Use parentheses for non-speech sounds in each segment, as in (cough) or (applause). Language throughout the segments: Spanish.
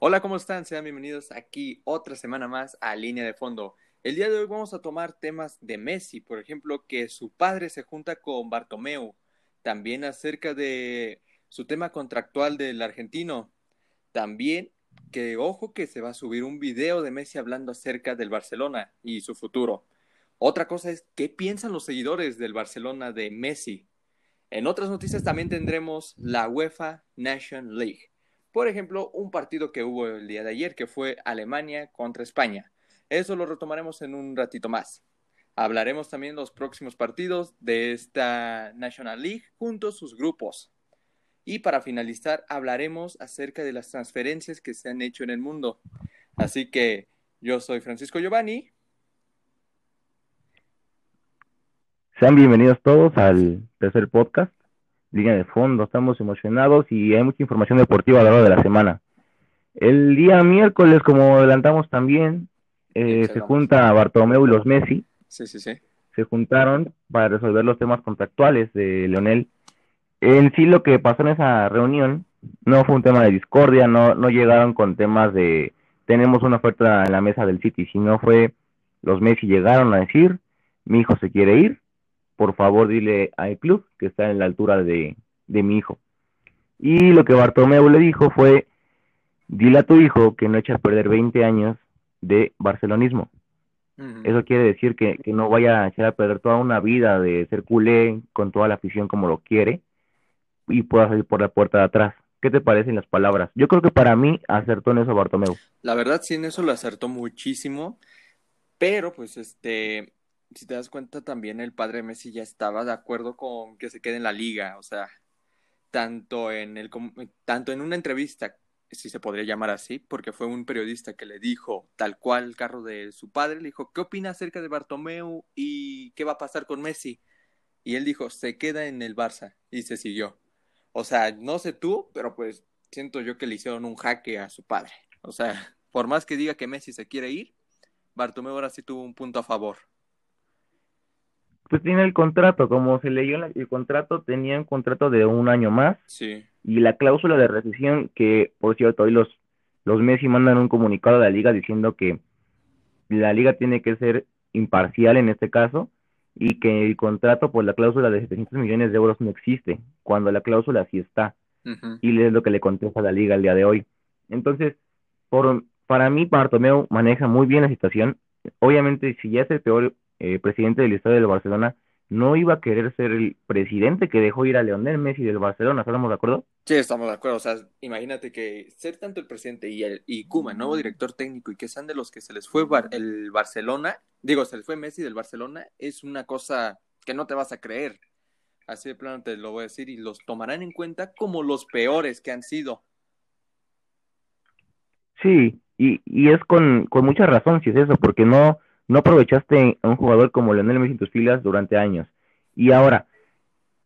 Hola, ¿cómo están? Sean bienvenidos aquí otra semana más a Línea de Fondo. El día de hoy vamos a tomar temas de Messi, por ejemplo, que su padre se junta con Bartomeu, también acerca de su tema contractual del argentino, también que ojo que se va a subir un video de Messi hablando acerca del Barcelona y su futuro. Otra cosa es qué piensan los seguidores del Barcelona de Messi. En otras noticias también tendremos la UEFA Nation League. Por ejemplo, un partido que hubo el día de ayer que fue Alemania contra España. Eso lo retomaremos en un ratito más. Hablaremos también de los próximos partidos de esta National League junto a sus grupos. Y para finalizar, hablaremos acerca de las transferencias que se han hecho en el mundo. Así que yo soy Francisco Giovanni. Sean bienvenidos todos al tercer podcast, Línea de Fondo. Estamos emocionados y hay mucha información deportiva a lo largo de la semana. El día miércoles, como adelantamos también, eh, se junta Bartomeu y los Messi. Sí, sí, sí. Se juntaron para resolver los temas contractuales de Leonel. En sí, lo que pasó en esa reunión no fue un tema de discordia, no, no llegaron con temas de tenemos una oferta en la mesa del City, sino fue los Messi llegaron a decir, mi hijo se quiere ir, por favor dile al club que está en la altura de, mi hijo. Y lo que Bartomeu le dijo fue, dile a tu hijo que no eche a perder 20 años de barcelonismo. Eso quiere decir que, no vaya a echar a perder toda una vida de ser culé con toda la afición como lo quiere y pueda salir por la puerta de atrás. ¿Qué te parecen las palabras? Yo creo que para mí acertó en eso Bartomeu. La verdad sí en eso lo acertó muchísimo, pero pues este si te das cuenta, también el padre Messi ya estaba de acuerdo con que se quede en la liga, o sea, tanto en, el, tanto en una entrevista, si se podría llamar así, porque fue un periodista que le dijo, tal cual el carro de su padre, le dijo, ¿qué opina acerca de Bartomeu y qué va a pasar con Messi? Y él dijo, se queda en el Barça, y se siguió. O sea, no sé tú, pero pues siento yo que le hicieron un jaque a su padre. O sea, por más que diga que Messi se quiere ir, Bartomeu ahora sí tuvo un punto a favor pues tiene el contrato, como se leyó el contrato, tenía un contrato de un año más. Sí. Y la cláusula de rescisión, que por cierto, hoy los, los Messi mandan un comunicado a la liga diciendo que la liga tiene que ser imparcial en este caso y que el contrato, pues la cláusula de 700 millones de euros no existe, cuando la cláusula sí está. Y es lo que le contesta la liga el día de hoy. Entonces, por, para mí, Bartomeu maneja muy bien la situación. Obviamente, si ya es el peor eh, presidente del Estadio del Barcelona, no iba a querer ser el presidente que dejó ir a Leonel Messi del Barcelona, ¿estamos de acuerdo? Sí, estamos de acuerdo. O sea, imagínate que ser tanto el presidente y el y Kuma, nuevo director técnico, y que sean de los que se les fue el Barcelona, digo, se les fue Messi del Barcelona, es una cosa que no te vas a creer. Así de plano te lo voy a decir, y los tomarán en cuenta como los peores que han sido. Sí, y, y es con, con mucha razón si es eso, porque no, no aprovechaste a un jugador como Leonel Messi en tus filas durante años. Y ahora,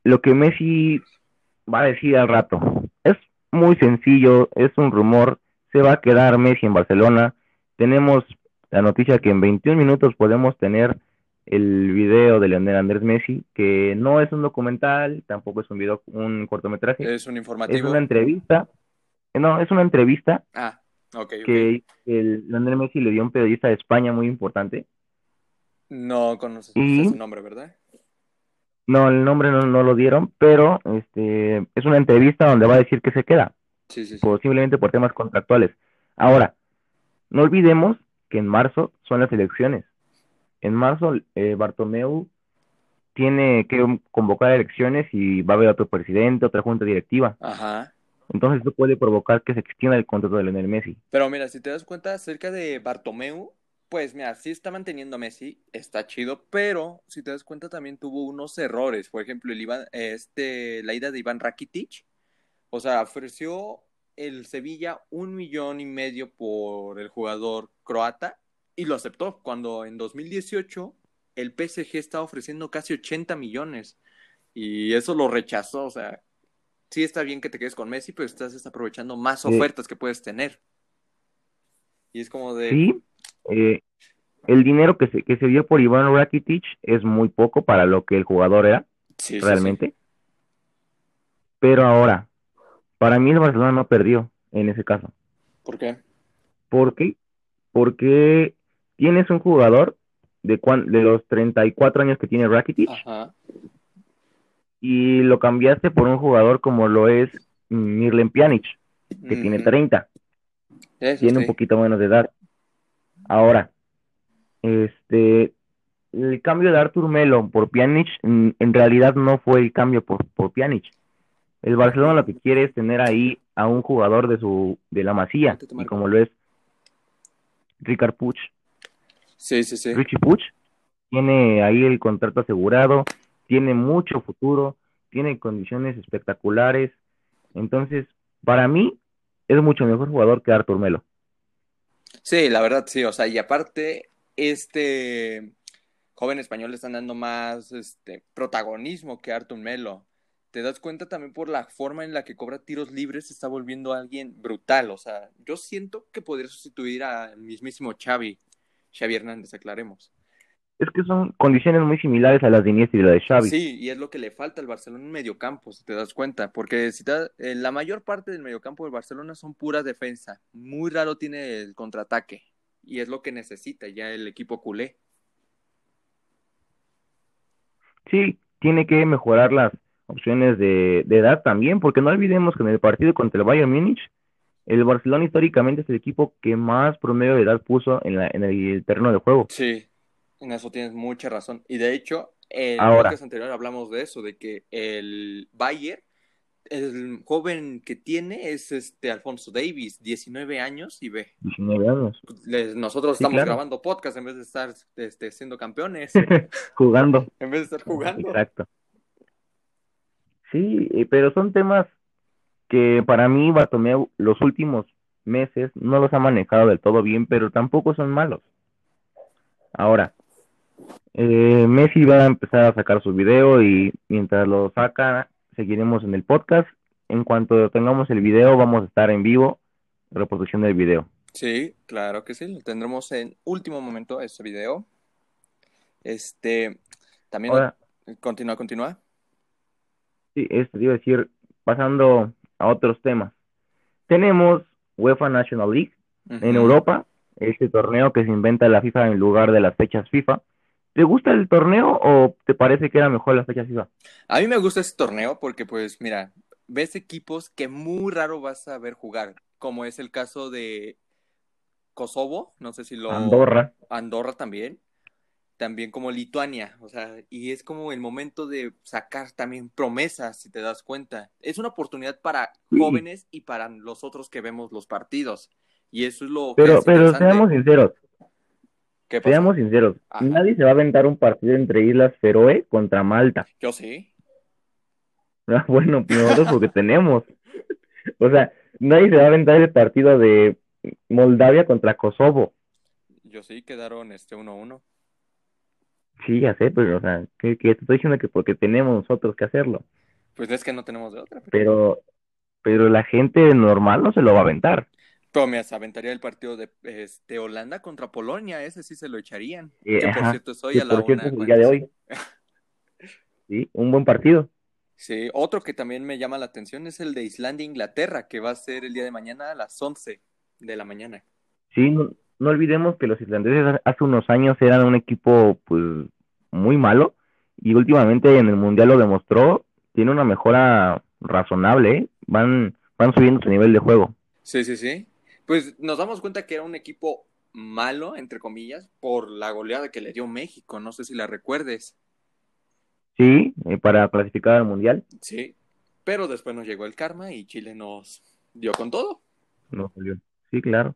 lo que Messi va a decir al rato es muy sencillo, es un rumor, se va a quedar Messi en Barcelona. Tenemos la noticia que en 21 minutos podemos tener el video de Leonel Andrés Messi, que no es un documental, tampoco es un video, un cortometraje. Es un informativo. Es una entrevista. No, es una entrevista. Ah que el Lionel Messi le dio un periodista de España muy importante. No conoces su nombre, ¿verdad? No, el nombre no, lo dieron, pero este es una entrevista donde va a decir que se queda. Sí, sí, Posiblemente por temas contractuales. Ahora, no olvidemos que en marzo son las elecciones. En marzo, eh, Bartomeu tiene que convocar elecciones y va a haber otro presidente, otra junta directiva. Ajá. Entonces eso puede provocar que se extienda el contrato de Lionel Messi. Pero mira, si te das cuenta acerca de Bartomeu, pues mira, sí está manteniendo Messi, está chido, pero si te das cuenta también tuvo unos errores. Por ejemplo, el Iván, este, la ida de Iván Rakitic, o sea, ofreció el Sevilla un millón y medio por el jugador croata y lo aceptó cuando en 2018 el PSG estaba ofreciendo casi 80 millones y eso lo rechazó, o sea, sí está bien que te quedes con Messi, pero estás aprovechando más ofertas que puedes tener. Y es como de... Sí, eh, el dinero que se, que se dio por Iván Rakitic es muy poco para lo que el jugador era, sí, realmente. Pero ahora, para mí el Barcelona no perdió en ese caso. ¿Por qué? ¿Por qué? Porque tienes un jugador de, de los 34 años que tiene Rakitic Ajá. Y lo cambiaste por un jugador como lo es Mirlen Pjanic, que tiene 30. tiene un poquito menos de edad. Ahora, este, el cambio de Artur Melo por Pjanic en, realidad no fue el cambio por, por Pjanic. El Barcelona lo que quiere es tener ahí a un jugador de su de la Masía, y como lo es Ricard Puch. Sí, sí, sí. Richie Puch tiene ahí el contrato asegurado, tiene mucho futuro, tiene condiciones espectaculares. Entonces, para mí, es mucho mejor jugador que Artur Melo. Sí, la verdad, sí. O sea, y aparte, este joven español le están dando más este, protagonismo que Artur Melo. Te das cuenta también por la forma en la que cobra tiros libres, se está volviendo alguien brutal. O sea, yo siento que podría sustituir al mismísimo Xavi, Xavi Hernández, aclaremos. Es que son condiciones muy similares a las de Iniesta y la de Xavi. Sí, y es lo que le falta al Barcelona en mediocampo, si te das cuenta, porque si eh, la mayor parte del mediocampo del Barcelona son pura defensa. Muy raro tiene el contraataque, y es lo que necesita ya el equipo culé. Sí, tiene que mejorar las opciones de, edad también, porque no olvidemos que en el partido contra el Bayern Múnich, el Barcelona históricamente es el equipo que más promedio de edad puso en, la, en el terreno de juego. Sí, en eso tienes mucha razón. Y de hecho, en el podcast anterior hablamos de eso, de que el Bayern, el joven que tiene es este Alfonso Davis, 19 años y ve. 19 años. nosotros estamos grabando podcast en vez de estar este, siendo campeones. (laughs) jugando. en vez de estar jugando. Exacto. Sí, pero son temas que para mí Bartomeu los últimos meses no los ha manejado del todo bien, pero tampoco son malos. Ahora, eh, Messi va a empezar a sacar su video y mientras lo saca, seguiremos en el podcast. En cuanto tengamos el video, vamos a estar en vivo, reproducción del video. Sí, claro que sí, lo tendremos en último momento ese video. Este, también, continúa, continúa. Sí, esto iba a decir, pasando a otros temas. Tenemos UEFA National League en Europa, este torneo que se inventa la FIFA en lugar de las fechas FIFA. ¿Te gusta el torneo o te parece que era mejor las fechas FIFA? A mí me gusta ese torneo porque, pues, mira, ves equipos que muy raro vas a ver jugar, como es el caso de Kosovo, no sé si lo... Andorra. Andorra también. También como Lituania, o sea, y es como el momento de sacar también promesas, si te das cuenta. Es una oportunidad para jóvenes y para los otros que vemos los partidos. Y eso es lo pero, que Pero seamos sinceros, Seamos sinceros, nadie se va a aventar un partido entre Islas Feroe contra Malta. Yo sí. Ah, (laughs) bueno, nosotros porque tenemos. O sea, nadie se va a aventar el partido de Moldavia contra Kosovo. Yo sí, quedaron este 1-1. Sí, ya sé, pero, o sea, que, te estoy diciendo que porque tenemos nosotros que hacerlo. Pues es que no tenemos de otra. Pero, pero la gente normal no se lo va a aventar. Pero me aventaría el partido de este, Holanda contra Polonia, ese sí se lo echarían. Eh, que por cierto es hoy a la una. el día de hoy. sí, un buen partido. Sí, otro que también me llama la atención es el de Islandia-Inglaterra, que va a ser el día de mañana a las 11 de la mañana. Sí, no, olvidemos que los islandeses hace unos años eran un equipo pues muy malo y últimamente en el Mundial lo demostró, tiene una mejora razonable, ¿eh? van, van subiendo su nivel de juego. Sí, sí, sí pues nos damos cuenta que era un equipo malo, entre comillas, por la goleada que le dio México. No sé si la recuerdes. Sí, eh, para clasificar al Mundial. Sí, pero después nos llegó el karma y Chile nos dio con todo. No salió. Sí, claro.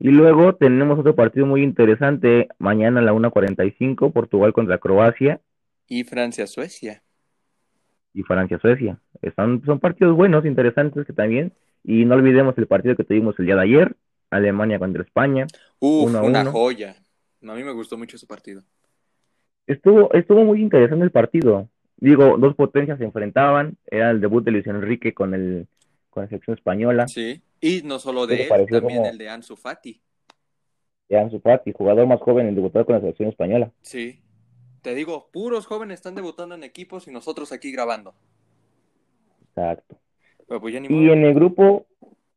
Y luego tenemos otro partido muy interesante mañana a la 1.45, Portugal contra Croacia. Y Francia-Suecia. Y Francia-Suecia. Son, son partidos buenos, interesantes que también y no olvidemos el partido que tuvimos el día de ayer, Alemania contra España. Uf, una joya. A mí me gustó mucho ese partido. Estuvo, estuvo muy interesante el partido. Digo, dos potencias se enfrentaban. Era el debut de Luis Enrique con, el, con la selección española. Sí, y no solo de él, también el de Ansu Fati. De Ansu Fati, jugador más joven en debutar con la selección española. Sí. Te digo, puros jóvenes están debutando en equipos y nosotros aquí grabando. Exacto. Pues y en el grupo,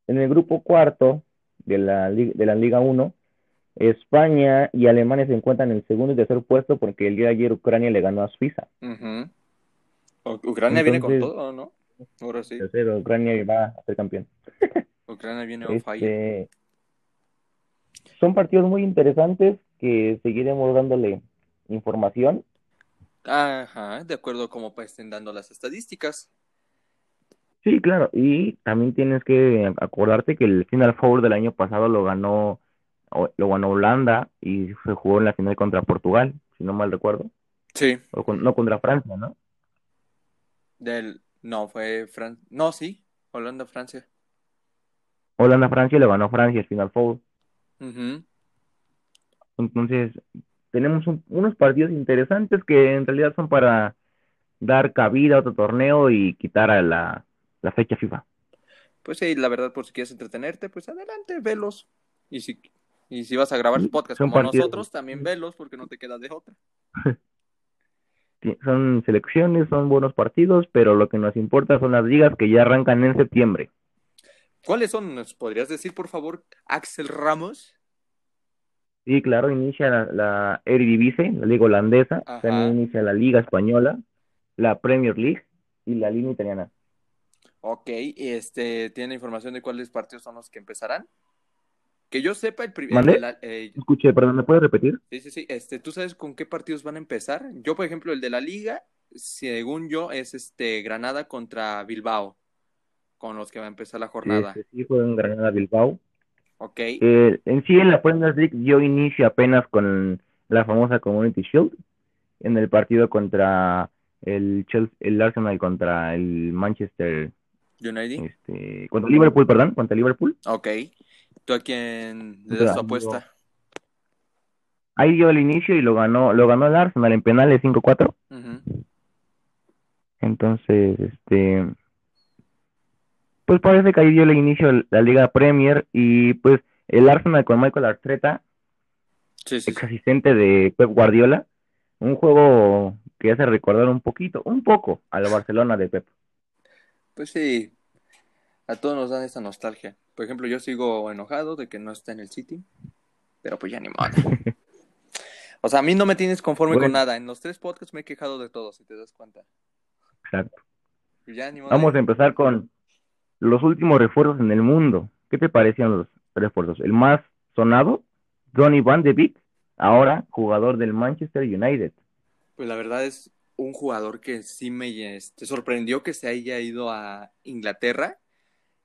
en el grupo cuarto, de la, de la Liga 1. España y Alemania se encuentran en el segundo y tercer puesto porque el día de ayer Ucrania le ganó a Suiza. Ucrania viene con todo, ¿no? Ahora sí. Tercero, Ucrania va a ser campeón. (laughs) Ucrania viene on este, Son partidos muy interesantes que seguiremos dándole información. Ajá, de acuerdo a cómo pues, estén dando las estadísticas. Sí, claro, y también tienes que acordarte que el Final Four del año pasado lo ganó lo ganó Holanda y se jugó en la final contra Portugal, si no mal recuerdo. Sí. O no contra Francia, ¿no? Del no fue Francia, no sí, Holanda Francia. Holanda Francia le ganó Francia el Final Four. Entonces, tenemos unos partidos interesantes que en realidad son para dar cabida a otro torneo y quitar a la la fecha FIFA. Pues sí, la verdad, por si quieres entretenerte, pues adelante, velos. Y si, y si vas a grabar podcast como nosotros, también velos, porque no te quedas de otra. (laughs) son selecciones, son buenos partidos, pero lo que nos importa son las ligas que ya arrancan en septiembre. ¿Cuáles son? ¿Nos podrías decir, por favor, Axel Ramos? Sí, claro, inicia la, la Eredivisie, la liga holandesa, también inicia la liga española, la Premier League y la liga italiana. Ok, este, ¿tiene información de cuáles partidos son los que empezarán? Que yo sepa el primer... Eh, Escuché, perdón, ¿me puedes repetir? Sí, sí, sí. Este, ¿Tú sabes con qué partidos van a empezar? Yo, por ejemplo, el de la Liga, según yo, es este Granada contra Bilbao, con los que va a empezar la jornada. Sí, sí, fue en Granada-Bilbao. Ok. Eh, en sí, en la Premier League, yo inicio apenas con la famosa Community Shield, en el partido contra el, Chelsea, el Arsenal contra el Manchester United. Este, contra Liverpool, perdón, contra Liverpool. Ok. ¿Tú a quién le das tu apuesta? Ahí dio el inicio y lo ganó, lo ganó el Arsenal en penales 5-4. Entonces, este pues parece que ahí dio el inicio la Liga Premier y pues el Arsenal con Michael Arteta, sí, ex asistente de Pep Guardiola, un juego que hace recordar un poquito, un poco a la Barcelona de Pep. Pues sí, a todos nos dan esa nostalgia. Por ejemplo, yo sigo enojado de que no está en el City, pero pues ya ni modo. (laughs) o sea, a mí no me tienes conforme con nada. En los tres podcasts me he quejado de todo, si te das cuenta. Exacto. Vamos a empezar con los últimos refuerzos en el mundo. ¿Qué te parecían los refuerzos? El más sonado, Donny Van de Beek, ahora jugador del Manchester United. Pues la verdad es un jugador que sí me este, sorprendió que se haya ido a Inglaterra.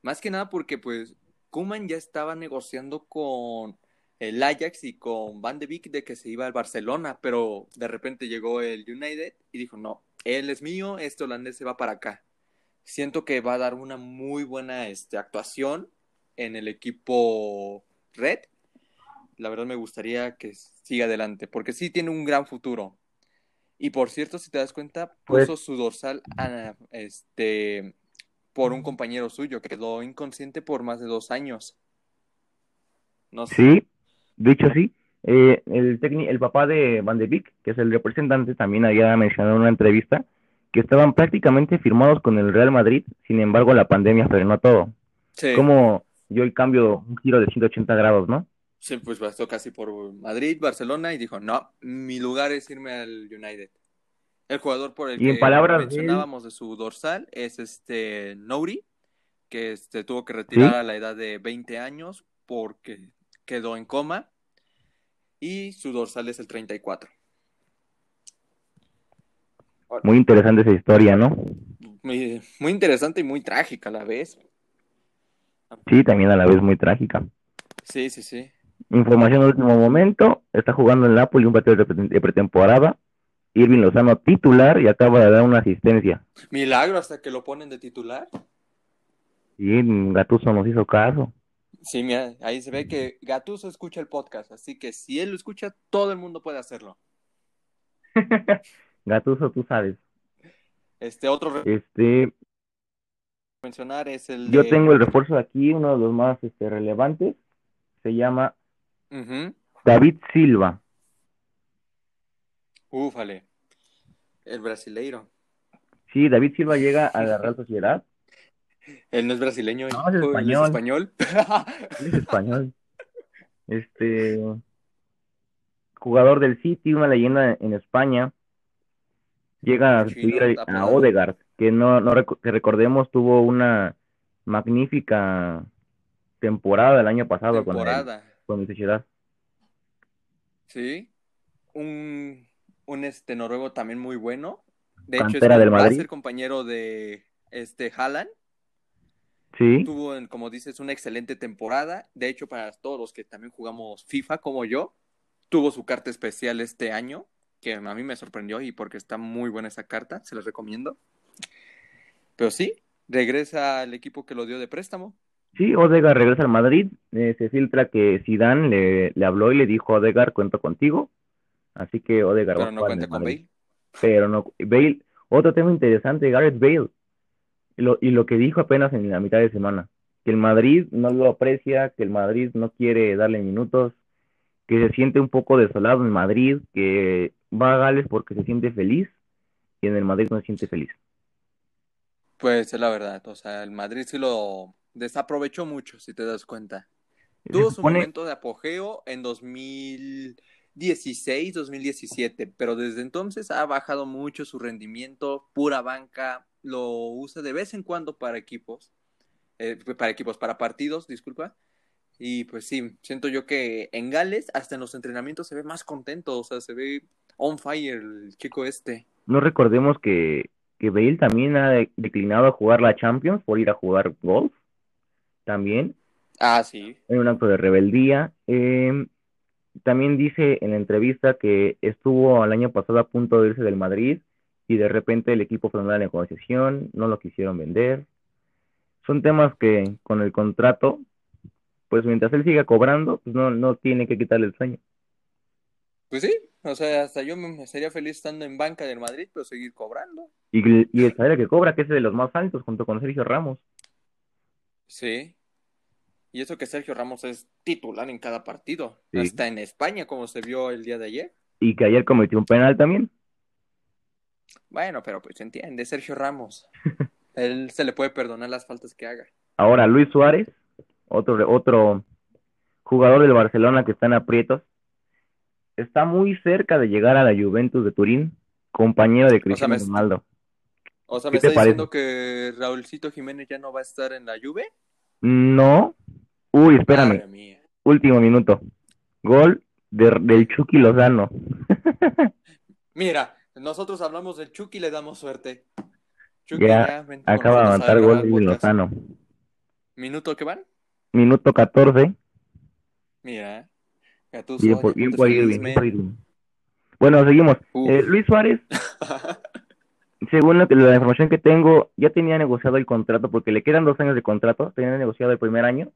Más que nada porque pues Kuman ya estaba negociando con el Ajax y con Van de Beek de que se iba al Barcelona, pero de repente llegó el United y dijo, no, él es mío, este holandés se va para acá. Siento que va a dar una muy buena este, actuación en el equipo Red. La verdad me gustaría que siga adelante, porque sí tiene un gran futuro. Y por cierto, si te das cuenta, pues puso su dorsal este, por un compañero suyo, que quedó inconsciente por más de dos años. No sé. Sí, dicho sí. Eh, el, el papá de Van de Beek, que es el representante, también había mencionado en una entrevista que estaban prácticamente firmados con el Real Madrid, sin embargo la pandemia frenó todo. Sí. Como yo el cambio, un giro de 180 grados, ¿no? Sí, pues pasó casi por Madrid, Barcelona y dijo, no, mi lugar es irme al United. El jugador por el que mencionábamos de, su dorsal es este Nouri, que este, tuvo que retirar a la edad de 20 años porque quedó en coma y su dorsal es el 34. Muy interesante esa historia, ¿no? Muy, muy interesante y muy trágica a la vez. Sí, también a la vez muy trágica. Sí, sí, sí. Información de último momento, está jugando en Napoli un partido de pretemporada. Irving Lozano titular y acaba de dar una asistencia. Milagro hasta que lo ponen de titular. Sí, Gatuso nos hizo caso. Sí, mira, ahí se ve que Gatuso escucha el podcast, así que si él lo escucha, todo el mundo puede hacerlo. (laughs) Gatuso, tú sabes. Este otro este mencionar es el Yo tengo el refuerzo de aquí, uno de los más este, relevantes se llama David Silva. Ufale. El brasileiro. Sí, David Silva llega a la Real Sociedad. (laughs) Él no es brasileño, No, es español. (laughs) Él es español. Este jugador del City, una leyenda en España, llega a sustituir a. Odegaard, que no, no que recordemos tuvo una magnífica temporada el año pasado con. Con el Sociedad. Sí. Un, un este noruego también muy bueno. De hecho, Cantera es, del compañero de este Haaland. Sí, Tuvo, como dices, una excelente temporada. De hecho, para todos los que también jugamos FIFA como yo, tuvo su carta especial este año, que a mí me sorprendió y porque está muy buena esa carta, se los recomiendo. Pero sí, regresa al equipo que lo dio de préstamo. Sí, Odegaard regresa al Madrid. Eh, se filtra que Zidane le, le habló y le dijo a Odegaard, cuento contigo. Así que Odegaard va Pero a no cuenta con. Bale. Pero no, Bale, otro tema interesante, Gareth Bale. Y lo, y lo que dijo apenas en la mitad de semana, que el Madrid no lo aprecia, que el Madrid no quiere darle minutos, que se siente un poco desolado en Madrid, que va a Gales porque se siente feliz y en el Madrid no se siente feliz. Pues es la verdad, o sea, el Madrid sí lo desaprovechó mucho, si te das cuenta. Tuvo su momento de apogeo en 2016, 2017, pero desde entonces ha bajado mucho su rendimiento, pura banca, lo usa de vez en cuando para equipos, eh, para equipos, para partidos, disculpa. Y pues sí, siento yo que en Gales, hasta en los entrenamientos, se ve más contento, o sea, se ve on fire el chico este. no recordemos que, que Bale también ha de- declinado a jugar la Champions por ir a jugar golf, también. Ah, sí. en un acto de rebeldía. Eh, también dice en la entrevista que estuvo el año pasado a punto de irse del Madrid y de repente el equipo frenó la negociación, no lo quisieron vender. Son temas que con el contrato, pues mientras él siga cobrando, pues no, no tiene que quitarle el sueño. Pues sí, o sea, hasta yo me sería feliz estando en banca del Madrid, pero seguir cobrando. Y, y el salario que cobra, que es de los más altos, junto con Sergio Ramos. Sí. Y eso que Sergio Ramos es titular en cada partido, Sí. hasta en España, como se vio el día de ayer. Y que ayer cometió un penal también. Bueno, pero pues se entiende, Sergio Ramos. (laughs) Él se le puede perdonar las faltas que haga. Ahora Luis Suárez, otro, otro jugador del Barcelona que está en aprietos, está muy cerca de llegar a la Juventus de Turín, compañero de Cristiano me- Ronaldo. O sea, ¿Qué ¿me está diciendo que Raúlcito Jiménez ya no va a estar en la Juve? No. Uy, espérame, último minuto. Gol de- del Chucky Lozano. (laughs) Mira, nosotros hablamos del Chucky y le damos suerte. Chucky Ya Acaba de nosotros levantar a gol de. Lozano. ¿Minuto que van? Minuto 14. Mira, Gattuso, Bien por, bien por feliz, Irving, bien por men. Irving. Bueno, seguimos. Eh, Luis Suárez (laughs) Según la información que tengo, ya tenía negociado el contrato porque le quedan dos años de contrato. Tenía negociado el primer año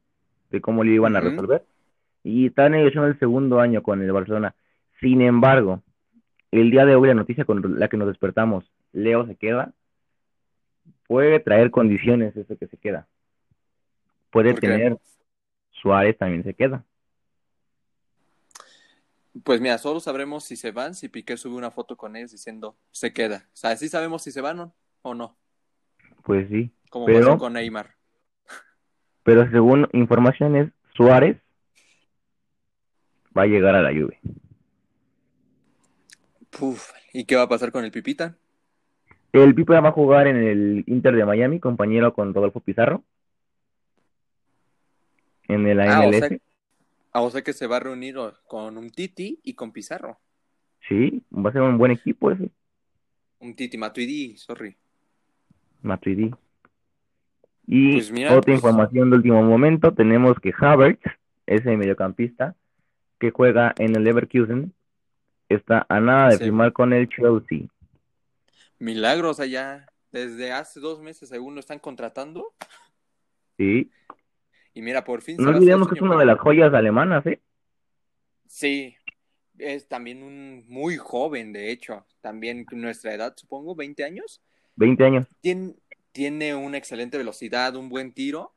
de cómo le iban a resolver y está negociando el segundo año con el Barcelona. Sin embargo, el día de hoy la noticia con la que nos despertamos, Leo se queda, puede traer condiciones eso que se queda. Puede tener Suárez también se queda. Pues mira, solo sabremos si se van, si Piqué sube una foto con ellos diciendo se queda. O sea, sí sabemos si se van o- o no, Pues sí. como Pero- pasó con Neymar. Pero según informaciones, Suárez va a llegar a la. Puf, ¿y qué va a pasar con el Pipita? El Pipa va a jugar en el Inter de Miami, compañero con Rodolfo Pizarro. En el Ah, o sea, ah, o sea que se va a reunir con un Titi y con Pizarro. Sí, va a ser un buen equipo ese, Un Titi Matuidi, sorry. Matuidi. Y Pues mira, otra pues- información de último momento, tenemos que Havertz, ese mediocampista, que juega en el Leverkusen, está a nada de Sí. firmar con el Chelsea. Milagros allá. Desde hace dos meses según lo están contratando. Sí, Y mira, por fin no olvidemos que es una de las joyas alemanas, ¿eh? Sí, es también un muy joven, de hecho. También nuestra edad, supongo, 20 años. 20 años. Tiene una excelente velocidad, un buen tiro.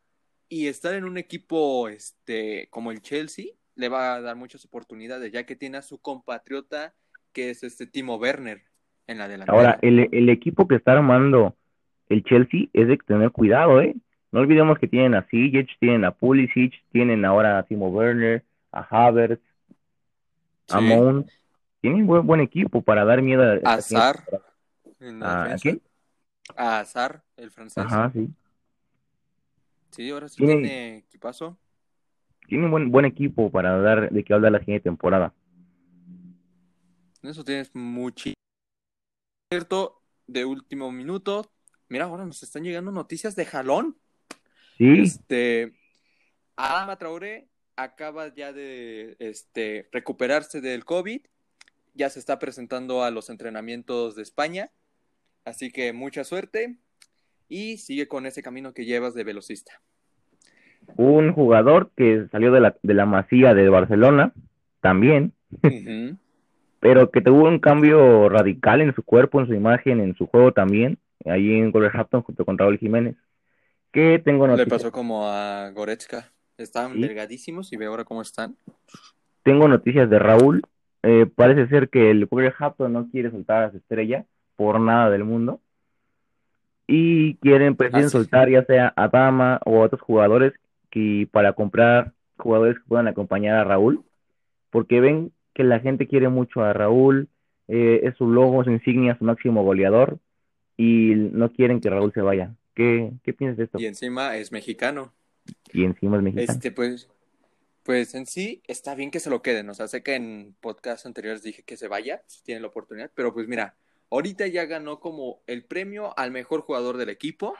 Y estar en un equipo este, como el Chelsea le va a dar muchas oportunidades, ya que tiene a su compatriota, que es este Timo Werner, en la delantera. Ahora, el, el equipo que está armando el Chelsea es de tener cuidado, ¿eh? No olvidemos que tienen a Sijic, tienen a Pulisic, tienen ahora a Timo Werner, a Havertz, a Mount. Tienen buen, buen equipo para dar miedo a... Azar. ¿A quién? A Azar, el francés. Ajá, sí. Sí, ahora sí tiene equipazo. Tiene un buen, buen equipo para dar de qué hablar la siguiente temporada. Eso tienes mucho. Cierto, de último minuto. Mira, ahora nos están llegando noticias de jalón. Sí. Este, Adama Traoré acaba ya de este, recuperarse del COVID. Ya se está presentando a los entrenamientos de España. Así que mucha suerte y sigue con ese camino que llevas de velocista. Un jugador que salió de la, de la masía de Barcelona, también, (laughs) pero que tuvo un cambio radical en su cuerpo, en su imagen, en su juego también, ahí en Wolverhampton junto con Raúl Jiménez. Que tengo Le pasó como a Goretzka. Estaban delgadísimos y ve ahora cómo están. Tengo noticias de Raúl. Eh, parece ser que el Wolverhampton no quiere soltar a su estrella por nada del mundo y quieren pues soltar ya sea a Dama o a otros jugadores que para comprar jugadores que puedan acompañar a Raúl porque ven que la gente quiere mucho a Raúl eh, es su logo, su insignia, su máximo goleador y no quieren que Raúl se vaya. ¿Qué, qué piensas de esto? Y encima es mexicano. Y encima es mexicano. Este, pues, pues en sí está bien que se lo queden. O sea, sé que en podcast anteriores dije que se vaya, si tienen la oportunidad, pero pues mira, Ahorita ya ganó como el premio al mejor jugador del equipo.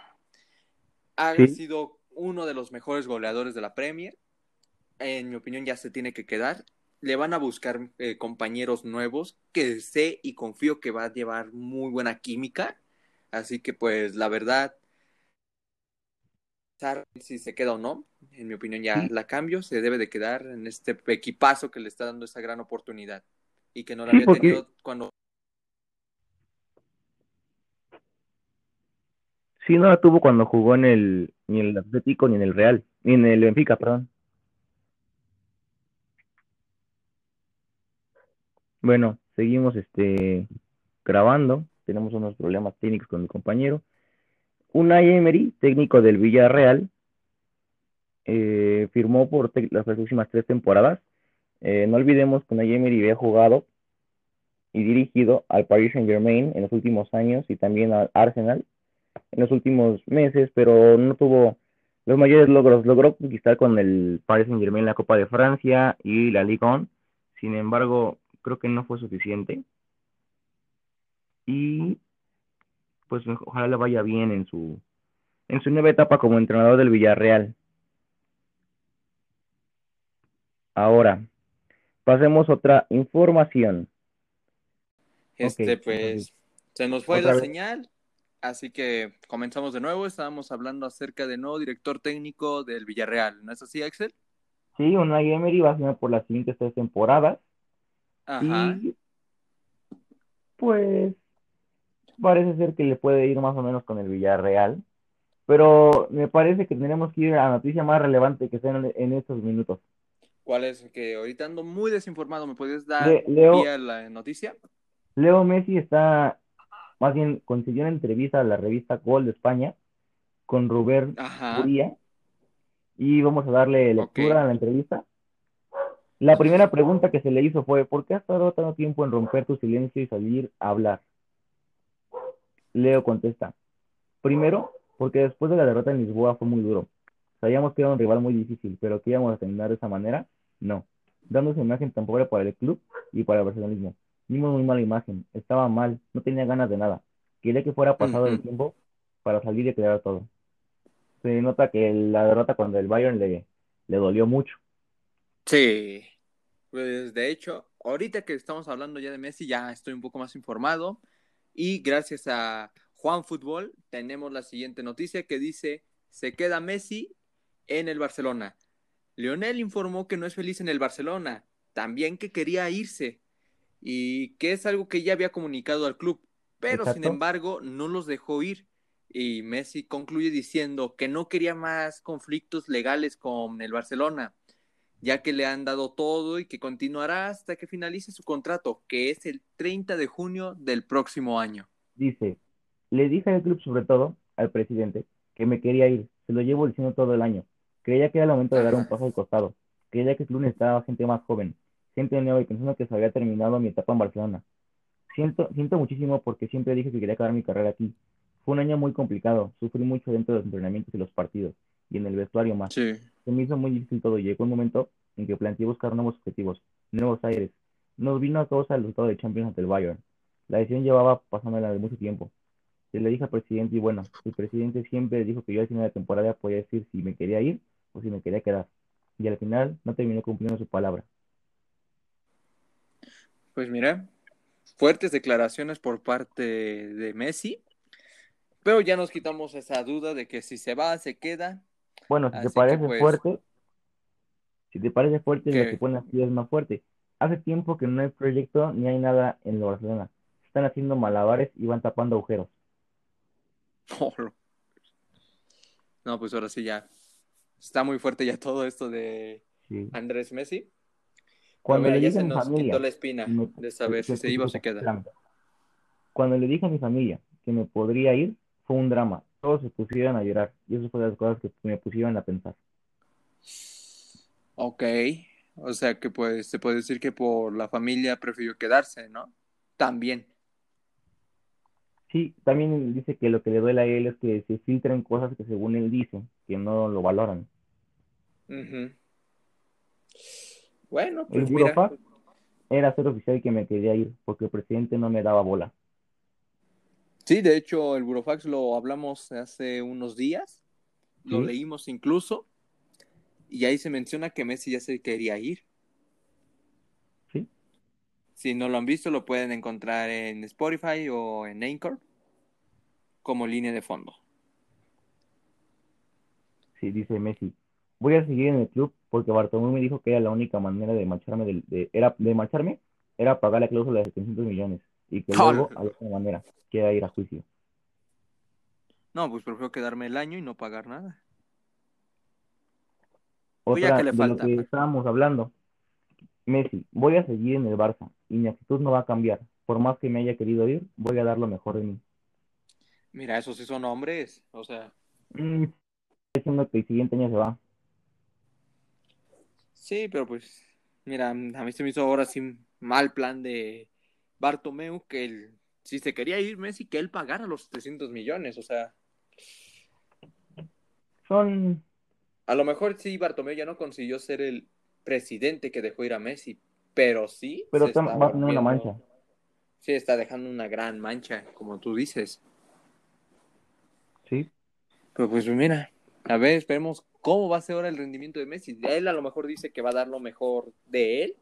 Ha sido uno de los mejores goleadores de la Premier. En mi opinión ya se tiene que quedar. Le van a buscar eh, compañeros nuevos que sé y confío que va a llevar muy buena química. Así que pues la verdad, si se queda o no, en mi opinión ya la cambio, se debe de quedar en este equipazo que le está dando esa gran oportunidad y que no la había tenido cuando Sí, no la tuvo cuando jugó en el, ni el Atlético ni en el Real, ni en el Benfica, perdón. Bueno, seguimos este grabando. Tenemos unos problemas técnicos con mi compañero. Unai Emery, técnico del Villarreal, eh, firmó por las próximas tres temporadas. Eh, no olvidemos que Unai Emery había jugado y dirigido al Paris Saint Germain en los últimos años y también al Arsenal en los últimos meses, pero no tuvo los mayores logros. Logró conquistar con el Paris Saint Germain la Copa de Francia y la Ligue 1. Sin embargo, creo que no fue suficiente. Y pues ojalá le vaya bien en su en su nueva etapa como entrenador del Villarreal. Ahora, pasemos a otra información. Este, pues, se nos fue la señal. Así que comenzamos de nuevo. Estábamos hablando acerca del nuevo director técnico del Villarreal. ¿No es así, Axel? Sí, Unai Emery va a ser por las siguientes tres temporadas. Ajá. Y pues parece ser que le puede ir más o menos con el Villarreal. Pero me parece que tenemos que ir a la noticia más relevante que está en, estos minutos. ¿Cuál es? Que ahorita ando muy desinformado. ¿Me puedes dar la noticia? Leo Messi está más bien consiguió una entrevista a la revista Gol de España con Rubén Uría y vamos a darle lectura a la entrevista. La primera pregunta que se le hizo fue, ¿por qué has tardado tanto tiempo en romper tu silencio y salir a hablar? Leo contesta, primero, porque después de la derrota en Lisboa fue muy duro. Sabíamos que era un rival muy difícil, pero que íbamos a terminar de esa manera, no. Dándose imagen tan pobre para el club y para el barcelonismo. Dimos muy mala imagen, estaba mal, no tenía ganas de nada. Quería que fuera pasado el tiempo para salir y quedar todo. Se nota que la derrota cuando el Bayern le, le dolió mucho. Sí, pues de hecho, ahorita que estamos hablando ya de Messi, ya estoy un poco más informado. Y gracias a Juan Fútbol, tenemos la siguiente noticia que dice: se queda Messi en el Barcelona. Lionel informó que no es feliz en el Barcelona, también que quería irse, y que es algo que ya había comunicado al club, pero sin embargo no los dejó ir. Y Messi concluye diciendo que no quería más conflictos legales con el Barcelona, ya que le han dado todo y que continuará hasta que finalice su contrato, que es el 30 de junio del próximo año. Dice, le dije al club sobre todo, al presidente, que me quería ir. Se lo llevo diciendo todo el año. Creía que era el momento de dar un (laughs) paso al costado. Creía que el club necesitaba gente más joven, gente nueva y pensando que se había terminado mi etapa en Barcelona. Siento, siento muchísimo porque siempre dije que quería acabar mi carrera aquí. Fue un año muy complicado, sufrí mucho dentro de los entrenamientos y los partidos, y en el vestuario más. Sí. Se me hizo muy difícil todo y llegó un momento en que planteé buscar nuevos objetivos, nuevos aires. Nos vino a causa el resultado de Champions ante el Bayern. La decisión llevaba pasándola de mucho tiempo. Se le dije al presidente y bueno, el presidente siempre dijo que yo al final de la temporada podía decir si me quería ir o si me quería quedar. Y al final no terminó cumpliendo su palabra. Pues mira, fuertes declaraciones por parte de Messi, pero ya nos quitamos esa duda de que si se va, se queda. Bueno, si te Así que, parece pues, fuerte, si te parece fuerte, ¿Qué? lo que pone aquí es más fuerte. Hace tiempo que no hay proyecto ni hay nada en lo Barcelona. Están haciendo malabares y van tapando agujeros. (laughs) No, pues ahora sí ya. Está muy fuerte ya todo esto de Sí. Andrés Messi. Cuando le dije a mi nos familia, quitó la espina me- de saber si se iba o se queda. Cuando le dije a mi familia que me podría ir, fue un drama. Todos se pusieron a llorar y eso fue de las cosas que me pusieron a pensar. Ok, o sea que pues se puede decir que por la familia prefirió quedarse, ¿no? También. Sí, también dice que lo que le duele a él es que se filtran cosas que según él dice, que no lo valoran. Ujú. Bueno, El pues mira, Burofax era ser oficial que me quería ir porque el presidente no me daba bola. sí, de hecho el Burofax lo hablamos hace unos días, lo leímos incluso, y ahí se menciona que Messi ya se quería ir. Sí. Si no lo han visto, lo pueden encontrar en Spotify o en Anchor como línea de fondo. Sí, dice Messi. Voy a seguir en el club porque Bartomeu me dijo que era la única manera de marcharme del- de, era, de marcharme era pagar la cláusula de 700 millones y que luego había otra manera, que era ir a juicio. No, pues prefiero quedarme el año y no pagar nada. Pues Otra que le de lo que pues. estábamos hablando. Messi, voy a seguir en el Barça y mi actitud no va a cambiar. Por más que me haya querido ir, voy a dar lo mejor de mí. Mira, esos sí son hombres, o sea, Mm, diciendo que el siguiente año se va. Sí, pero pues, mira, a mí se me hizo ahora sí mal plan de Bartomeu que él, si se quería ir Messi, que él pagara los 300 millones, o sea, Son, a lo mejor sí Bartomeu ya no consiguió ser el presidente que dejó ir a Messi, pero sí pero está va tener una mancha. Sí, está dejando una gran mancha, como tú dices. Sí, Pero pues mira, a ver, esperemos cómo va a ser ahora el rendimiento de Messi. Él a lo mejor dice que va a dar lo mejor de él,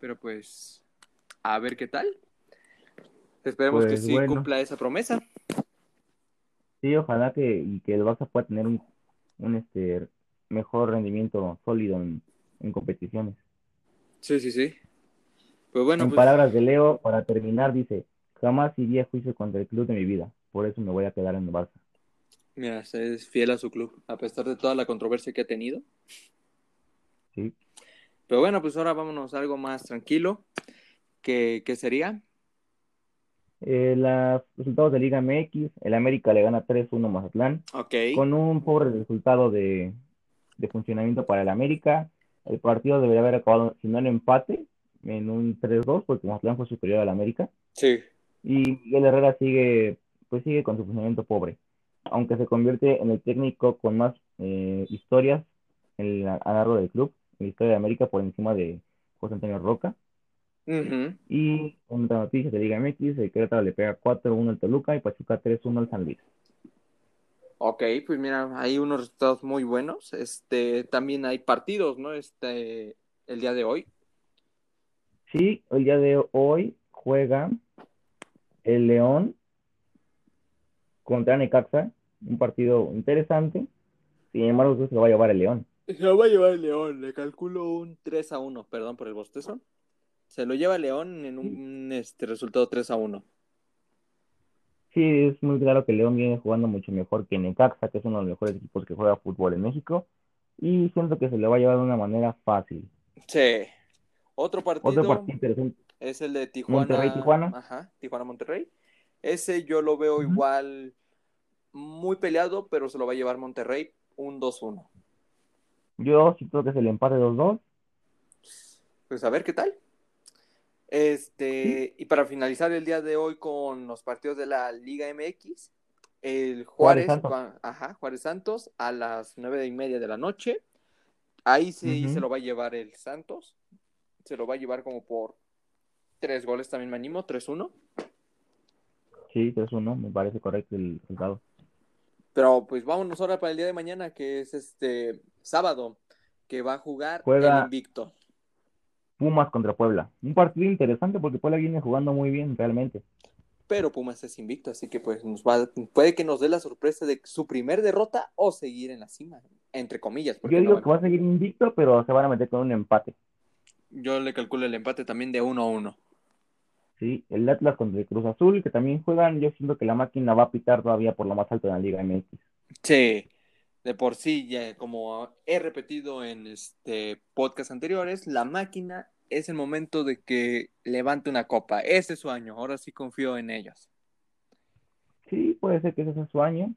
pero pues a ver qué tal. Esperemos que Pues, sí bueno. cumpla esa promesa. sí, ojalá que, y que el Barça pueda tener un, un este mejor rendimiento sólido en, en competiciones. Sí, sí, sí. Pues bueno, en pues palabras de Leo, para terminar, dice, jamás iría a juicio contra el club de mi vida, por eso me voy a quedar en el Barça. Mira, es fiel a su club, a pesar de toda la controversia que ha tenido. Sí. Pero bueno, pues ahora vámonos a algo más tranquilo. ¿Qué, qué sería? Eh, los resultados de Liga MX, el América le gana 3-1 a Mazatlán, Ok. con un pobre resultado de, de funcionamiento para el América. El partido debería haber acabado, si no en empate, en un 3-2, porque Mazatlán fue superior al América. Sí. Y Miguel Herrera sigue, pues sigue con su funcionamiento pobre, aunque se convierte en el técnico con más eh, historias en la- a largo del club, en la historia de América por encima de José Antonio Roca. Y en otra noticia de Liga MX, el Querétaro le pega 4-1 al Toluca y Pachuca 3-1 al San Luis. Ok, pues mira, hay unos resultados muy buenos. Este, también hay partidos, ¿no? Este, el día de hoy. Sí, el día de hoy juega el León contra Necaxa, un partido interesante. Sin embargo, se lo va a llevar el León. Se lo va a llevar el León, le calculo un 3 a 1, perdón por el bostezo. Se lo lleva León en un este, resultado 3 a 1. Sí, es muy claro que León viene jugando mucho mejor que Necaxa, que es uno de los mejores equipos que juega fútbol en México. Y siento que se le va a llevar de una manera fácil. Sí. Otro partido Otro partido interesante. es el de Tijuana. Monterrey-Tijuana. Ajá, Tijuana-Monterrey. Ese yo lo veo Ujú. igual muy peleado, pero se lo va a llevar Monterrey un 2-1. Yo siento que es el empate 2-2. Pues a ver qué tal. Este, y para finalizar el día de hoy con los partidos de la Liga MX, el Juárez, Juárez Santos. ajá, Juárez Santos a las nueve y media de la noche. Ahí sí Ujú. se lo va a llevar el Santos. Se lo va a llevar como por tres goles también me animo, 3-1. Sí, 3-1, me parece correcto el resultado. Pero pues vámonos ahora para el día de mañana, que es este sábado, que va a jugar Juega- el invicto. Pumas contra Puebla. Un partido interesante porque Puebla viene jugando muy bien realmente. Pero Pumas es invicto, así que pues nos va, puede que nos dé la sorpresa de su primer derrota o seguir en la cima, entre comillas. Yo digo que va a seguir invicto, pero se van a meter con un empate. Yo le calculo el empate también de 1 a 1. Sí, el Atlas contra el Cruz Azul, que también juegan, yo siento que la máquina va a pitar todavía por lo más alto en la Liga MX. Sí, de por sí, ya como he repetido en este podcast anteriores, la máquina es el momento de que levante una copa. Ese es su año, ahora sí confío en ellos. Sí, puede ser que ese sea su año.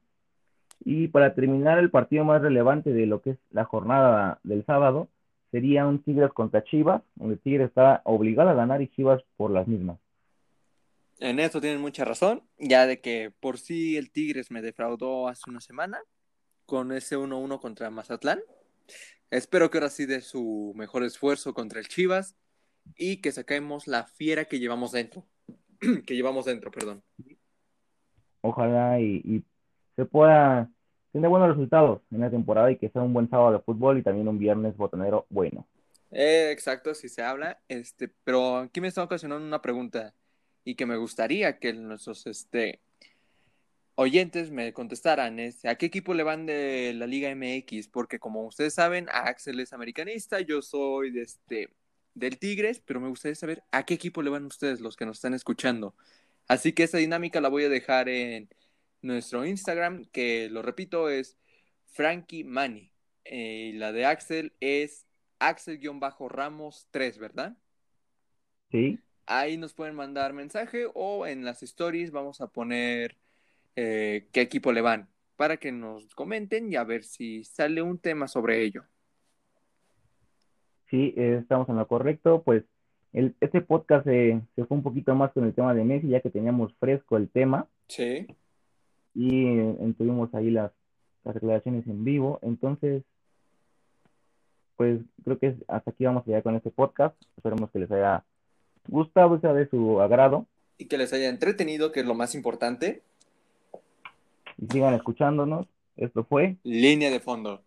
Y para terminar, el partido más relevante de lo que es la jornada del sábado sería un Tigres contra Chivas, donde Tigres está obligado a ganar y Chivas por las mismas. En eso tienen mucha razón, ya de que por sí el Tigres me defraudó hace una semana con ese 1-1 contra Mazatlán. Espero que ahora sí dé su mejor esfuerzo contra el Chivas y que saquemos la fiera que llevamos dentro. (clears throat) que llevamos dentro, perdón. Ojalá y, y se pueda tener buenos resultados en la temporada y que sea un buen sábado de fútbol y también un viernes botonero bueno. Eh, exacto, si se habla, este, pero aquí me está ocasionando una pregunta y que me gustaría que nuestros este, oyentes me contestaran, es, ¿a qué equipo le van de la Liga MX? Porque como ustedes saben, Axel es americanista, yo soy de este, del Tigres, pero me gustaría saber a qué equipo le van ustedes los que nos están escuchando. Así que esa dinámica la voy a dejar en nuestro Instagram, que lo repito es Frankie Mani. Eh, y la de Axel es Axel-Ramos 3, ¿verdad? ¿Sí? Ahí nos pueden mandar mensaje o en las stories vamos a poner eh, qué equipo le van para que nos comenten y a ver si sale un tema sobre ello. Sí, eh, estamos en lo correcto. Pues el, este podcast se, se fue un poquito más con el tema de Messi, ya que teníamos fresco el tema Sí. y eh, tuvimos ahí las, las declaraciones en vivo. Entonces, pues creo que hasta aquí vamos a llegar con este podcast. Esperemos que les haya gustado, sea de su agrado Y que les haya entretenido, que es lo más importante. y sigan escuchándonos. Esto fue Línea de fondo.